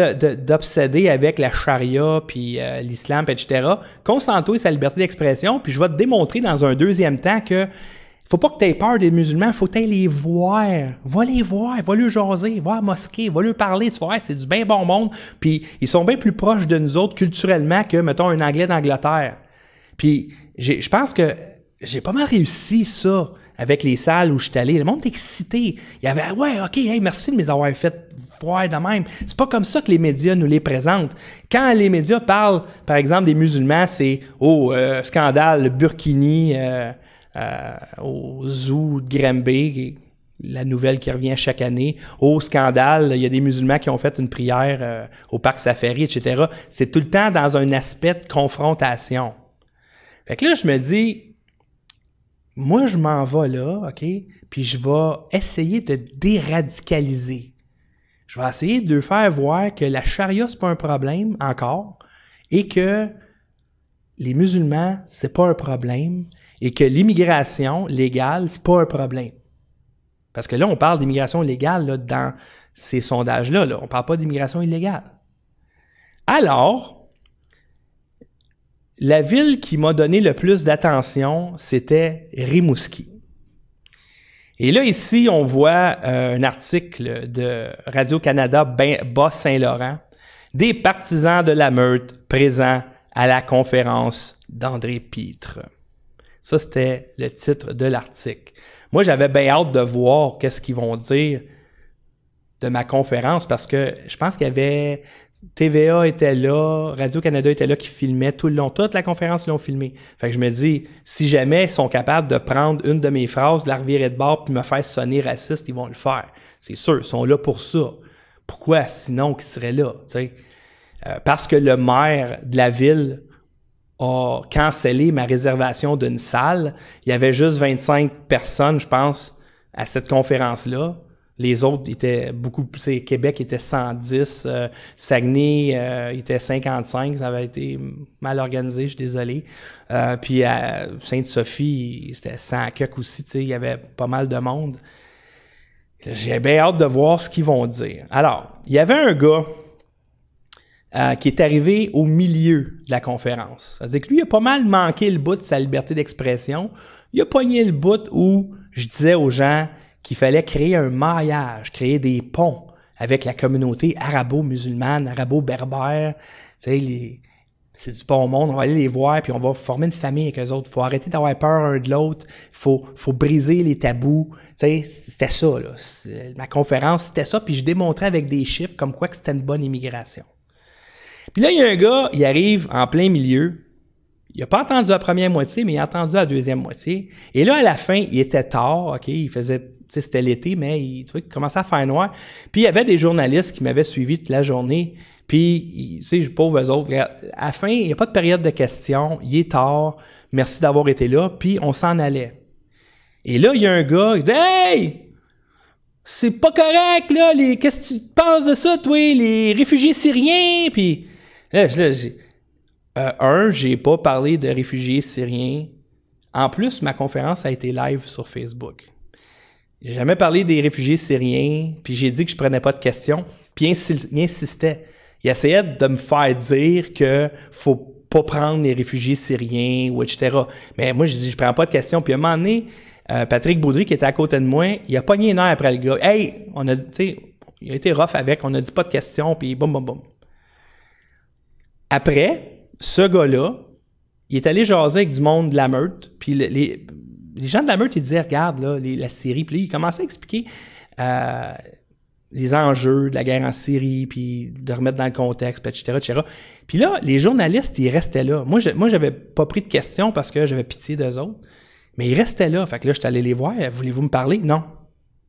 d'obséder avec la charia, puis euh, l'islam, etc. Concentre-toi sur sa liberté d'expression, puis je vais te démontrer dans un deuxième temps que faut pas que tu aies peur des musulmans, faut que les voir. Va les voir, va les jaser, va à mosquée, va leur parler, tu vois, c'est du bien bon monde. Puis ils sont bien plus proches de nous autres culturellement que, mettons, un Anglais d'Angleterre. Puis je pense que j'ai pas mal réussi ça avec les salles où je suis allé. Le monde est excité. Il y avait, ouais, OK, merci de les avoir fait voir de même. C'est pas comme ça que les médias nous les présentent. Quand les médias parlent, par exemple, des musulmans, c'est, oh, euh, scandale, Burkini, euh, au zoo de Granby, la nouvelle qui revient chaque année, au scandale, il y a des musulmans qui ont fait une prière euh, au parc Safari, etc. C'est tout le temps dans un aspect de confrontation. Fait que là, je me dis, moi, je m'en vais là, OK, puis je vais essayer de déradicaliser. Je vais essayer de faire voir que la charia, c'est pas un problème encore, et que les musulmans, c'est pas un problème, et que l'immigration légale, c'est pas un problème. Parce que là, on parle d'immigration légale dans ces sondages-là. Là. On parle pas d'immigration illégale. Alors, la ville qui m'a donné le plus d'attention, c'était Rimouski. Et là, ici, on voit euh, un article de Radio-Canada Bas-Saint-Laurent, des partisans de la meute présents à la conférence d'André Pitre. Ça, c'était le titre de l'article. Moi, j'avais bien hâte de voir qu'est-ce qu'ils vont dire de ma conférence parce que je pense qu'il y avait TVA était là, Radio-Canada était là qui filmait tout le long. Toute la conférence, ils l'ont filmé. Fait que je me dis, si jamais ils sont capables de prendre une de mes phrases, de la revirer de bord puis me faire sonner raciste, ils vont le faire. C'est sûr, ils sont là pour ça. Pourquoi sinon qu'ils seraient là? Euh, parce que le maire de la ville a cancellé ma réservation d'une salle. Il y avait juste 25 personnes, je pense, à cette conférence-là. Les autres étaient beaucoup plus. Québec était 110, euh, Saguenay euh, était 55, ça avait été mal organisé, je suis désolé. Euh, puis à Sainte-Sophie, c'était 100 quelques aussi, tu il y avait pas mal de monde. J'ai bien hâte de voir ce qu'ils vont dire. Alors, il y avait un gars euh, qui est arrivé au milieu de la conférence. C'est-à-dire que lui, il a pas mal manqué le bout de sa liberté d'expression. Il a pogné le bout où je disais aux gens qu'il fallait créer un maillage, créer des ponts avec la communauté arabo-musulmane, arabo-berbère. Tu les- c'est du bon monde, on va aller les voir, puis on va former une famille avec eux autres. faut arrêter d'avoir peur un de l'autre. faut, faut briser les tabous. Tu sais, c'était ça, là. Ma conférence, c'était ça, puis je démontrais avec des chiffres comme quoi que c'était une bonne immigration. Puis là, il y a un gars, il arrive en plein milieu. Il a pas entendu la première moitié, mais il a entendu la deuxième moitié. Et là, à la fin, il était tard, OK? Il faisait, c'était l'été, mais il, tu vois, il commençait à faire noir. Puis il y avait des journalistes qui m'avaient suivi toute la journée. Puis, tu sais, je pauvre eux autres. À la fin, il n'y a pas de période de questions. Il est tard. Merci d'avoir été là. Puis, on s'en allait. Et là, il y a un gars, il dit Hey! C'est pas correct, là. Les... Qu'est-ce que tu penses de ça, toi? Les réfugiés syriens? Puis, là, là. Euh, un, j'ai pas parlé de réfugiés syriens. En plus, ma conférence a été live sur Facebook. J'ai jamais parlé des réfugiés syriens, puis j'ai dit que je prenais pas de questions, puis il insistait. Il essayait de me faire dire que faut pas prendre les réfugiés syriens ou etc. Mais moi, je dis je prends pas de questions. Puis à un moment donné, euh, Patrick Baudry, qui était à côté de moi, il a pogné une heure après le gars. Hey, on a dit, tu sais, il a été rough avec, on a dit pas de questions, puis boum, boum, boum. Après, ce gars-là, il est allé jaser avec du monde de la meute, puis le- les, gens de la meute, ils disaient, regarde, là, la Syrie, puis là, il commençait à expliquer euh, les enjeux de la guerre en Syrie, puis de remettre dans le contexte, etc., etc. Puis là, les journalistes, ils restaient là. Moi, je, moi, j'avais pas pris de questions parce que j'avais pitié d'eux autres, mais ils restaient là. Fait que là, je suis allé les voir. Voulez-vous me parler? Non.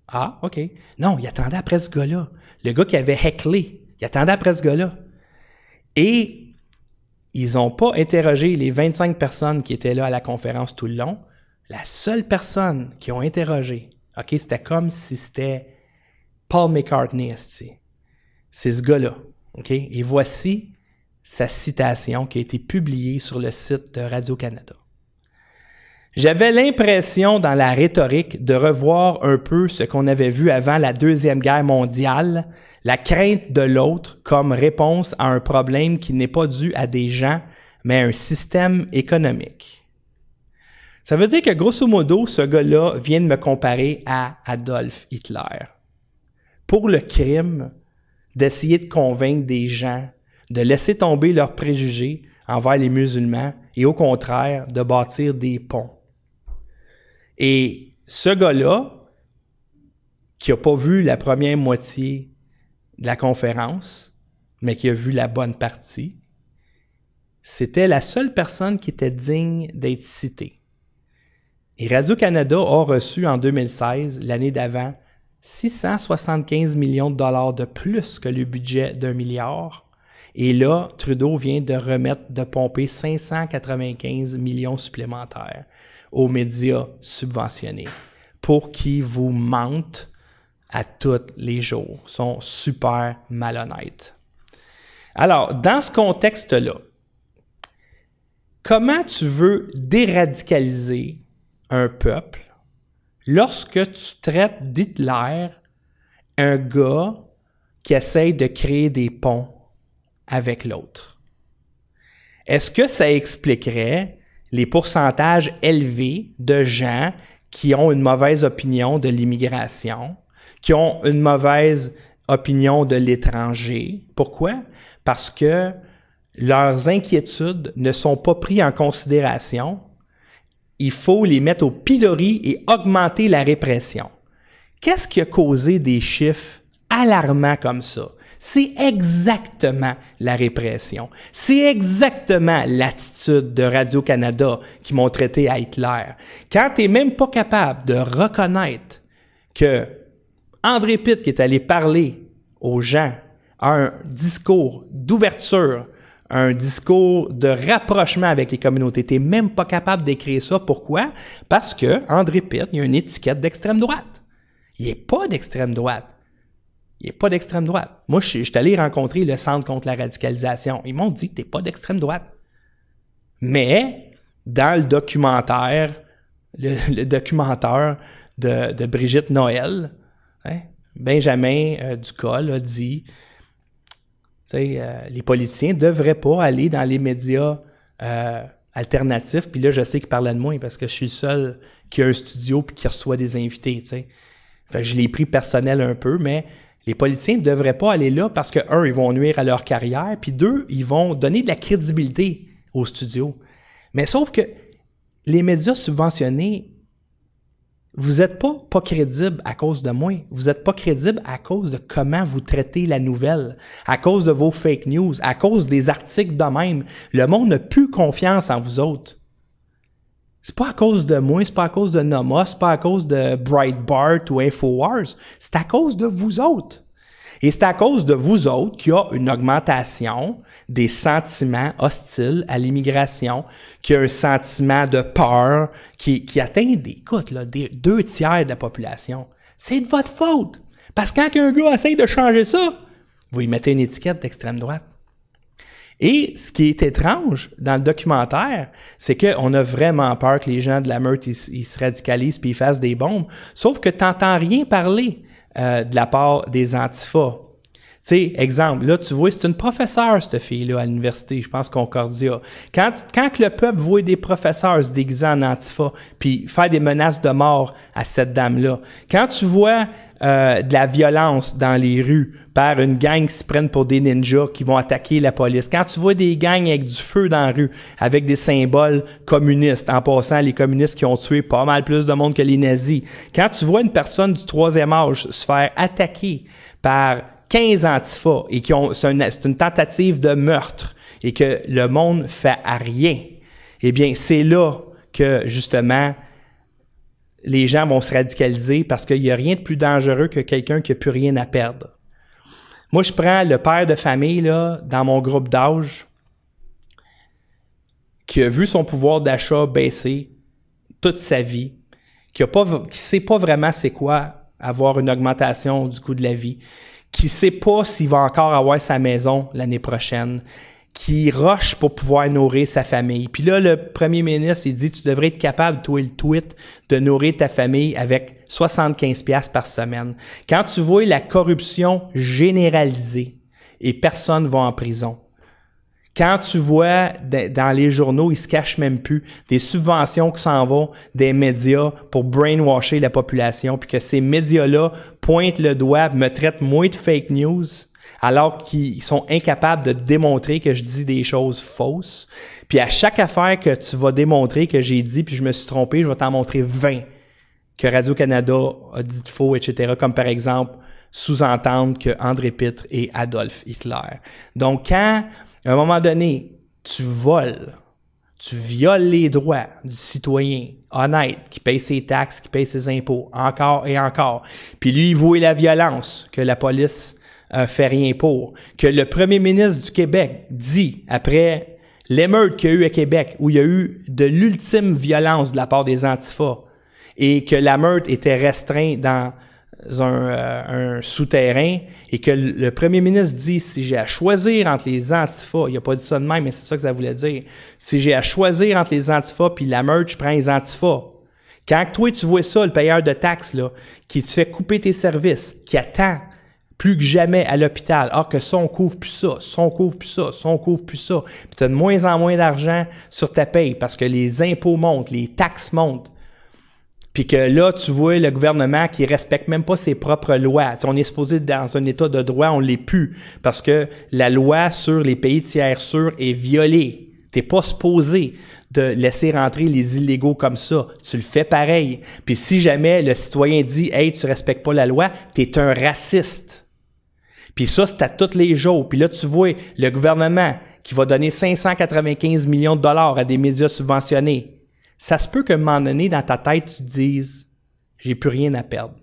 Ah, OK. Non, il attendait après ce gars-là. Le gars qui avait hecklé, il attendait après ce gars-là. Et ils n'ont pas interrogé les 25 personnes qui étaient là à la conférence tout le long. La seule personne qu'ils ont interrogé, OK, c'était comme si c'était Paul McCartney, c'est ce gars-là. OK? Et voici sa citation qui a été publiée sur le site de Radio-Canada. J'avais l'impression dans la rhétorique de revoir un peu ce qu'on avait vu avant la Deuxième Guerre mondiale, la crainte de l'autre comme réponse à un problème qui n'est pas dû à des gens, mais à un système économique. Ça veut dire que grosso modo, ce gars-là vient de me comparer à Adolf Hitler. Pour le crime d'essayer de convaincre des gens de laisser tomber leurs préjugés envers les musulmans et au contraire de bâtir des ponts. Et ce gars-là, qui n'a pas vu la première moitié de la conférence, mais qui a vu la bonne partie, c'était la seule personne qui était digne d'être citée. Et Radio-Canada a reçu en 2016, l'année d'avant, 675 millions de dollars de plus que le budget d'un milliard. Et là, Trudeau vient de remettre, de pomper 595 millions supplémentaires aux médias subventionnés pour qu'ils vous mentent à tous les jours. Sont super malhonnêtes. Alors, dans ce contexte-là, comment tu veux déradicaliser un peuple lorsque tu traites d'Hitler un gars qui essaye de créer des ponts avec l'autre? Est-ce que ça expliquerait les pourcentages élevés de gens qui ont une mauvaise opinion de l'immigration, qui ont une mauvaise opinion de l'étranger? Pourquoi? Parce que leurs inquiétudes ne sont pas prises en considération il faut les mettre au pilori et augmenter la répression. Qu'est-ce qui a causé des chiffres alarmants comme ça? C'est exactement la répression. C'est exactement l'attitude de Radio-Canada qui m'ont traité à Hitler. Quand tu n'es même pas capable de reconnaître que André Pitt, qui est allé parler aux gens, a un discours d'ouverture, un discours de rapprochement avec les communautés. Tu n'es même pas capable d'écrire ça. Pourquoi? Parce que André Pitt, il a une étiquette d'extrême droite. il n'est pas d'extrême droite. Il n'est pas d'extrême droite. Moi, je suis allé rencontrer le Centre contre la radicalisation. Ils m'ont dit, tu n'es pas d'extrême droite. Mais, dans le documentaire, le, documentaire de, Brigitte Noël, hein, Benjamin euh, Ducol a dit, euh, les politiciens ne devraient pas aller dans les médias euh, alternatifs. Puis là, je sais qu'il parlait de moi parce que je suis le seul qui a un studio puis qui reçoit des invités. Fait je l'ai pris personnel un peu, mais les politiciens ne devraient pas aller là parce que, un, ils vont nuire à leur carrière, puis deux, ils vont donner de la crédibilité au studio. Mais sauf que les médias subventionnés, vous n'êtes pas pas crédible à cause de moi. Vous n'êtes pas crédible à cause de comment vous traitez la nouvelle, à cause de vos fake news, à cause des articles de même. Le monde n'a plus confiance en vous autres. C'est pas à cause de moi, c'est pas à cause de Nomos, c'est pas à cause de Breitbart ou Infowars, c'est à cause de vous autres. Et c'est à cause de vous autres qu'il y a une augmentation des sentiments hostiles à l'immigration, qu'il y a un sentiment de peur qui, qui atteint des, écoute, là, des deux tiers de la population. C'est de votre faute. Parce que quand un gars essaye de changer ça, vous y mettez une étiquette d'extrême droite. Et ce qui est étrange dans le documentaire, c'est qu'on a vraiment peur que les gens de la meute, ils, se radicalisent puis ils fassent des bombes. Sauf que tu n'entends rien parler euh, de la part des antifas. Tu sais, exemple, là, tu vois, c'est une professeure, cette fille-là, à l'université, je pense, Concordia. Quand, quand le peuple voit des professeurs se déguiser en antifa, puis faire des menaces de mort à cette dame-là, quand tu vois euh, de la violence dans les rues par une gang qui se prennent pour des ninjas qui vont attaquer la police. Quand tu vois des gangs avec du feu dans la rue, avec des symboles communistes, en passant les communistes qui ont tué pas mal plus de monde que les nazis. Quand tu vois une personne du troisième âge se faire attaquer par 15 antifas et qui ont, c'est une, tentative de meurtre et que le monde fait à rien, eh bien, c'est là que, justement, les gens vont se radicaliser parce qu'il n'y a rien de plus dangereux que quelqu'un qui n'a plus rien à perdre. Moi, je prends le père de famille là, dans mon groupe d'âge qui a vu son pouvoir d'achat baisser toute sa vie, qui ne sait pas vraiment c'est quoi avoir une augmentation du coût de la vie, qui ne sait pas s'il va encore avoir sa maison l'année prochaine, qui roche pour pouvoir nourrir sa famille. Puis là, le premier ministre, il dit, tu devrais être capable, toi, le tweet, de nourrir ta famille avec 75 pièces par semaine. Quand tu vois la corruption généralisée et personne va en prison, quand tu vois dans les journaux, ils se cachent même plus, des subventions qui s'en vont des médias pour brainwasher la population, puis que ces médias-là pointent le doigt, me traitent moins de fake news, alors qu'ils sont incapables de démontrer que je dis des choses fausses. Puis à chaque affaire que tu vas démontrer que j'ai dit, puis je me suis trompé, je vais t'en montrer 20 que Radio-Canada a dit de faux, etc. Comme par exemple, sous-entendre que André Pitre est Adolf Hitler. Donc quand, à un moment donné, tu voles, tu violes les droits du citoyen honnête qui paye ses taxes, qui paye ses impôts, encore et encore. Puis lui, il voit la violence que la police euh, fait rien pour. Que le premier ministre du Québec dit, après l'émeute qu'il y a eu à Québec, où il y a eu de l'ultime violence de la part des antifas, et que la meute était restreinte dans un, euh, un souterrain, et que le premier ministre dit, si j'ai à choisir entre les antifas, il a pas dit ça de même, mais c'est ça que ça voulait dire, si j'ai à choisir entre les antifas puis la meute, je prends les antifas. Quand toi, tu vois ça, le payeur de taxes, là, qui te fait couper tes services, qui attend plus que jamais à l'hôpital. Ah, que ça, on couvre plus ça, ça, on couvre plus ça, ça, on couvre plus ça. Puis tu as de moins en moins d'argent sur ta paye parce que les impôts montent, les taxes montent. Puis que là, tu vois le gouvernement qui respecte même pas ses propres lois. on est supposé dans un état de droit, on l'est plus. Parce que la loi sur les pays tiers sûrs est violée. T'es pas supposé de laisser rentrer les illégaux comme ça. Tu le fais pareil. Puis si jamais le citoyen dit Hey, tu respectes pas la loi, t'es un raciste. Puis ça, c'est à tous les jours. Puis là, tu vois le gouvernement qui va donner 595 millions de dollars à des médias subventionnés. Ça se peut qu'à un moment donné, dans ta tête, tu te dises, j'ai plus rien à perdre.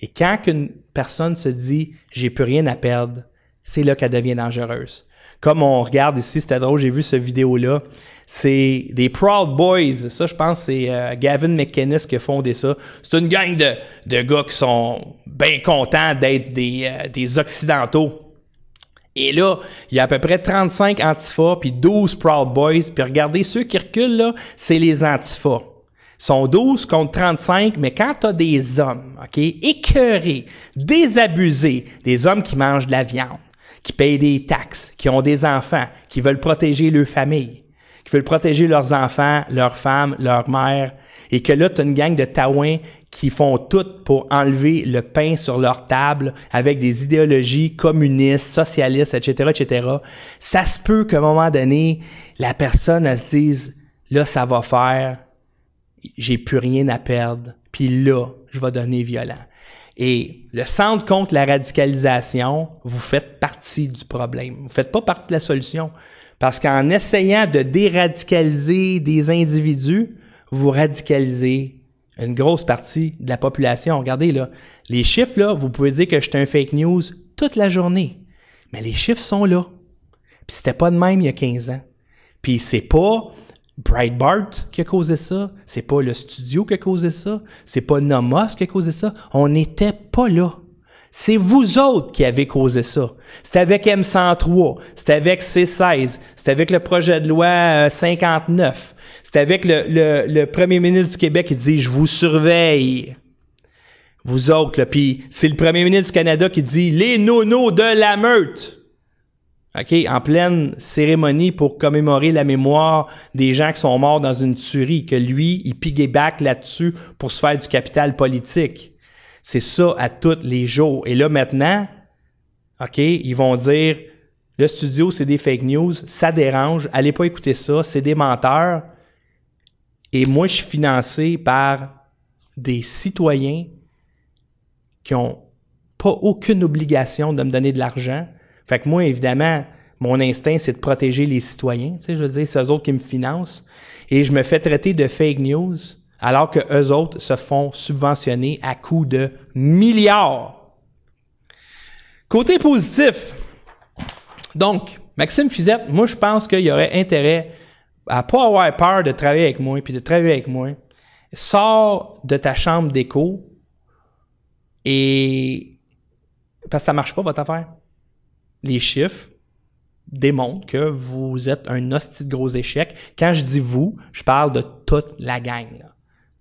Et quand une personne se dit, j'ai plus rien à perdre, c'est là qu'elle devient dangereuse. Comme on regarde ici, c'était drôle, j'ai vu ce vidéo-là. C'est des Proud Boys. Ça, je pense, c'est euh, Gavin McKennis qui a fondé ça. C'est une gang de, de gars qui sont bien contents d'être des, euh, des Occidentaux. Et là, il y a à peu près 35 Antifa puis 12 Proud Boys. Puis regardez, ceux qui reculent, là, c'est les Antifa. Ils sont 12 contre 35, mais quand tu as des hommes, OK, écœurés, désabusés, des hommes qui mangent de la viande, qui payent des taxes, qui ont des enfants, qui veulent protéger leur famille, qui veulent protéger leurs enfants, leurs femmes, leurs mères, et que là, tu as une gang de taouins qui font tout pour enlever le pain sur leur table avec des idéologies communistes, socialistes, etc., etc., ça se peut qu'à un moment donné, la personne, elle se dise, là, ça va faire, j'ai plus rien à perdre, puis là, je vais donner violent. Et le Centre contre la radicalisation, vous faites partie du problème. Vous faites pas partie de la solution. Parce qu'en essayant de déradicaliser des individus, vous radicalisez une grosse partie de la population. Regardez là, les chiffres là, vous pouvez dire que je suis un fake news toute la journée, mais les chiffres sont là. Puis c'était pas de même il y a 15 ans. Puis c'est pas Breitbart qui a causé ça, c'est pas le studio qui a causé ça, c'est pas Nomos qui a causé ça, on n'était pas là. C'est vous autres qui avez causé ça. C'était avec M103, c'était avec C16, c'était avec le projet de loi 59, euh, c'était avec le, premier ministre du Québec qui dit « Je vous surveille ». Vous autres, là. Puis c'est le premier ministre du Canada qui dit « Les nonos de la meute ». OK, en pleine cérémonie pour commémorer la mémoire des gens qui sont morts dans une tuerie, que lui, il piggyback là-dessus pour se faire du capital politique. C'est ça à tous les jours. Et là, maintenant, OK, ils vont dire, le studio, c'est des fake news, ça dérange, allez pas écouter ça, c'est des menteurs. Et moi, je suis financé par des citoyens qui ont pas aucune obligation de me donner de l'argent fait que moi, évidemment, mon instinct, c'est de protéger les citoyens. Tu sais, je veux dire, c'est eux autres qui me financent. Et je me fais traiter de fake news alors que eux autres se font subventionner à coût de milliards. Côté positif. Donc, Maxime Fusette, moi, je pense qu'il y aurait intérêt à pas avoir peur de travailler avec moi puis de travailler avec moi. Sors de ta chambre d'écho et parce que ça marche pas votre affaire les chiffres démontrent que vous êtes un hostie gros échec. Quand je dis vous, je parle de toute la gang.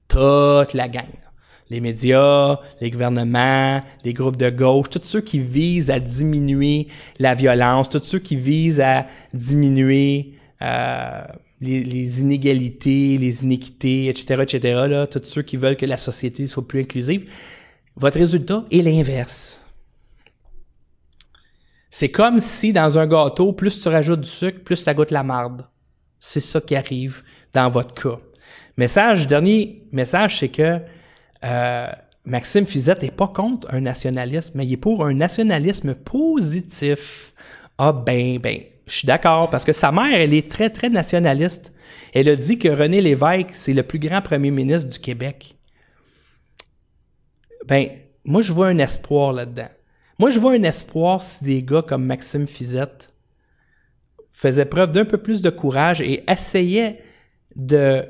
Toute la gang. Les médias, les gouvernements, les groupes de gauche, tous ceux qui visent à diminuer la violence, tous ceux qui visent à diminuer euh, les, inégalités, les iniquités, etc., etc., tous ceux qui veulent que la société soit plus inclusive, votre résultat est l'inverse. C'est comme si dans un gâteau, plus tu rajoutes du sucre, plus ça goûte la marde. C'est ça qui arrive dans votre cas. Message, dernier message, c'est que euh, Maxime Fizette n'est pas contre un nationalisme, mais il est pour un nationalisme positif. Ah ben, ben, je suis d'accord, parce que sa mère, elle est très, très nationaliste. Elle a dit que René Lévesque, c'est le plus grand premier ministre du Québec. Ben, moi, je vois un espoir là-dedans. Moi, je vois un espoir si des gars comme Maxime Fizette faisaient preuve d'un peu plus de courage et essayaient de.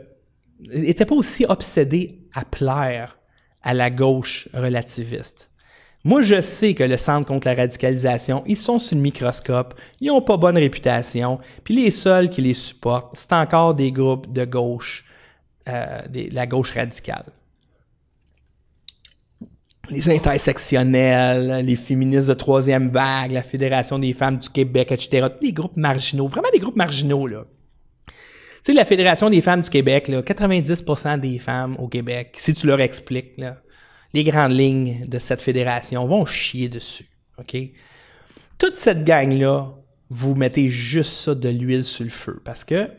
n'étaient pas aussi obsédés à plaire à la gauche relativiste. Moi, je sais que le Centre contre la radicalisation, ils sont sur le microscope, ils n'ont pas bonne réputation, puis les seuls qui les supportent, c'est encore des groupes de gauche, euh, la gauche radicale les intersectionnels, les féministes de troisième vague, la Fédération des femmes du Québec, etc. Tous les groupes marginaux, vraiment des groupes marginaux, là. Tu sais, la Fédération des femmes du Québec, là, 90% des femmes au Québec, si tu leur expliques, les grandes lignes de cette fédération vont chier dessus, OK? Toute cette gang-là, vous mettez juste ça de l'huile sur le feu parce que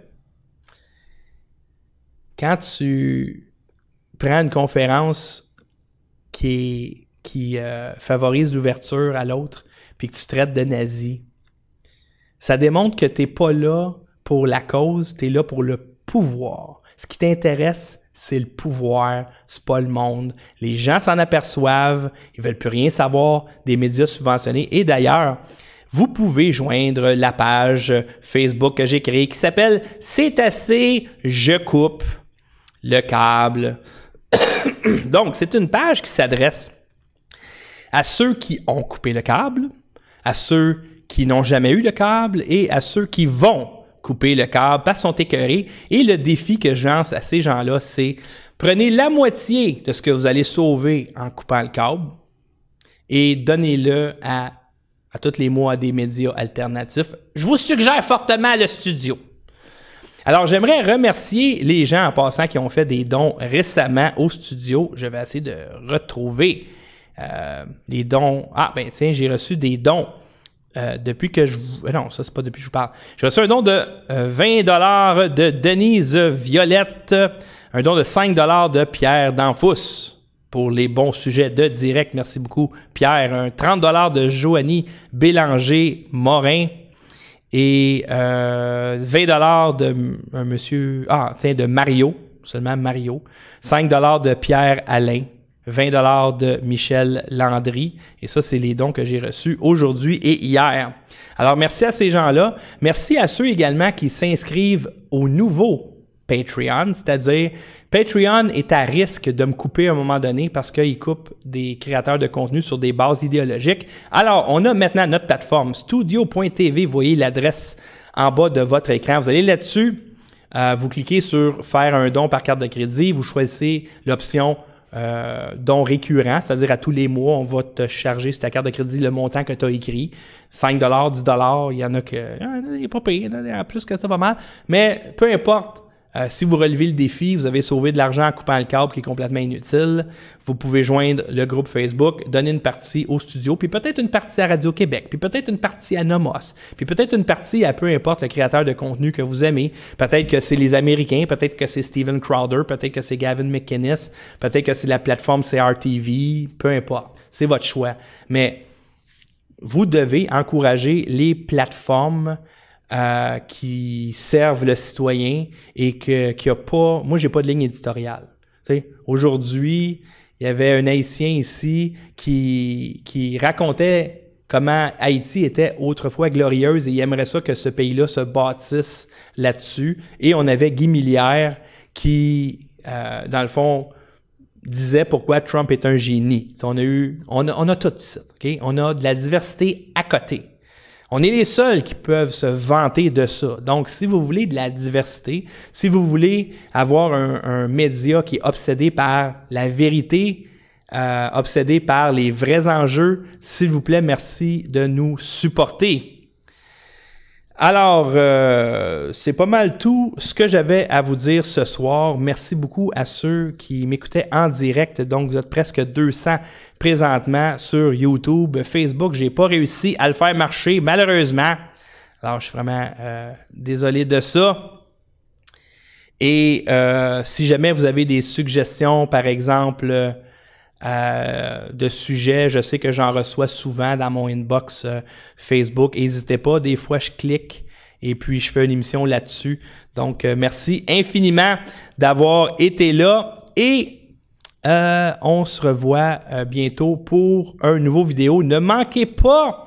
quand tu prends une conférence qui, qui euh, favorise l'ouverture à l'autre, puis que tu traites de nazi, ça démontre que tu n'es pas là pour la cause, tu es là pour le pouvoir. Ce qui t'intéresse, c'est le pouvoir, c'est pas le monde. Les gens s'en aperçoivent, ils veulent plus rien savoir des médias subventionnés. Et d'ailleurs, vous pouvez joindre la page Facebook que j'ai créée qui s'appelle C'est assez, je coupe le câble. Donc, c'est une page qui s'adresse à ceux qui ont coupé le câble, à ceux qui n'ont jamais eu le câble et à ceux qui vont couper le câble parce qu'ils sont écœurés. Et le défi que je à ces gens-là, c'est prenez la moitié de ce que vous allez sauver en coupant le câble et donnez-le à, tous les mois des médias alternatifs. Je vous suggère fortement le studio. Alors, j'aimerais remercier les gens en passant qui ont fait des dons récemment au studio. Je vais essayer de retrouver euh, les dons. Ah, ben tiens, j'ai reçu des dons euh, depuis que je vous... Non, ça, c'est pas depuis que je vous parle. J'ai reçu un don de 20 euh, dollars de Denise Violette, un don de 5 dollars de Pierre Danfous pour les bons sujets de direct. Merci beaucoup, Pierre. Un 30 dollars de Joanie Bélanger-Morin et 20 dollars de un monsieur... Ah, tiens, de Mario, seulement Mario. 5 dollars de Pierre Alain. 20 dollars de Michel Landry. Et ça, c'est les dons que j'ai reçus aujourd'hui et hier. Alors, merci à ces gens-là. Merci à ceux également qui s'inscrivent au nouveau Patreon, c'est-à-dire Patreon est à risque de me couper à un moment donné parce qu'il coupe des créateurs de contenu sur des bases idéologiques. Alors, on a maintenant notre plateforme studio.tv. Vous voyez l'adresse en bas de votre écran. Vous allez là-dessus, euh, vous cliquez sur faire un don par carte de crédit, vous choisissez l'option euh, dons récurrents, c'est-à-dire à tous les mois, on va te charger sur ta carte de crédit le montant que tu as écrit. 5 10 il y en a que. Il n'y a pas payé, il en a plus que ça, pas mal. Mais peu importe euh, si vous relevez le défi, vous avez sauvé de l'argent en coupant le câble qui est complètement inutile. Vous pouvez joindre le groupe Facebook, donner une partie au studio, puis peut-être une partie à Radio-Québec, puis peut-être une partie à Nomos, puis peut-être une partie à peu importe le créateur de contenu que vous aimez. Peut-être que c'est les Américains, peut-être que c'est Steven Crowder, peut-être que c'est Gavin McInnes, peut-être que c'est la plateforme CRTV, peu importe. C'est votre choix. Mais vous devez encourager les plateformes euh, qui servent le citoyen et que qui a pas. Moi, j'ai pas de ligne éditoriale. Aujourd'hui, il y avait un Haïtien ici qui, qui racontait comment Haïti était autrefois glorieuse et il aimerait ça que ce pays-là se bâtisse là-dessus. Et on avait Guy Millière qui, euh, dans le fond, disait pourquoi Trump est un génie. on a eu, on a, on a tout ça, ok? On a de la diversité à côté. On est les seuls qui peuvent se vanter de ça. Donc, si vous voulez de la diversité, si vous voulez avoir un, média qui est obsédé par la vérité, euh, obsédé par les vrais enjeux, s'il vous plaît, merci de nous supporter. Alors, euh, c'est pas mal tout ce que j'avais à vous dire ce soir. Merci beaucoup à ceux qui m'écoutaient en direct. Donc, vous êtes presque 200 présentement sur YouTube. Facebook, j'ai pas réussi à le faire marcher, malheureusement. Alors, je suis vraiment euh, désolé de ça. Et euh, si jamais vous avez des suggestions, par exemple, euh, de sujets. Je sais que j'en reçois souvent dans mon inbox euh, Facebook. N'hésitez pas, des fois je clique et puis je fais une émission là-dessus. Donc euh, merci infiniment d'avoir été là et on se revoit bientôt pour un nouveau vidéo. Ne manquez pas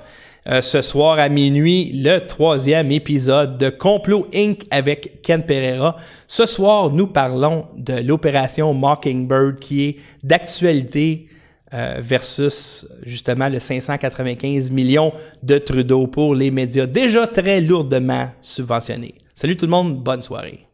euh, ce soir à minuit le troisième épisode de Complot Inc. avec Ken Pereira. Ce soir, nous parlons de l'opération Mockingbird qui est d'actualité euh, versus justement le 595 millions de Trudeau pour les médias déjà très lourdement subventionnés. Salut tout le monde, bonne soirée.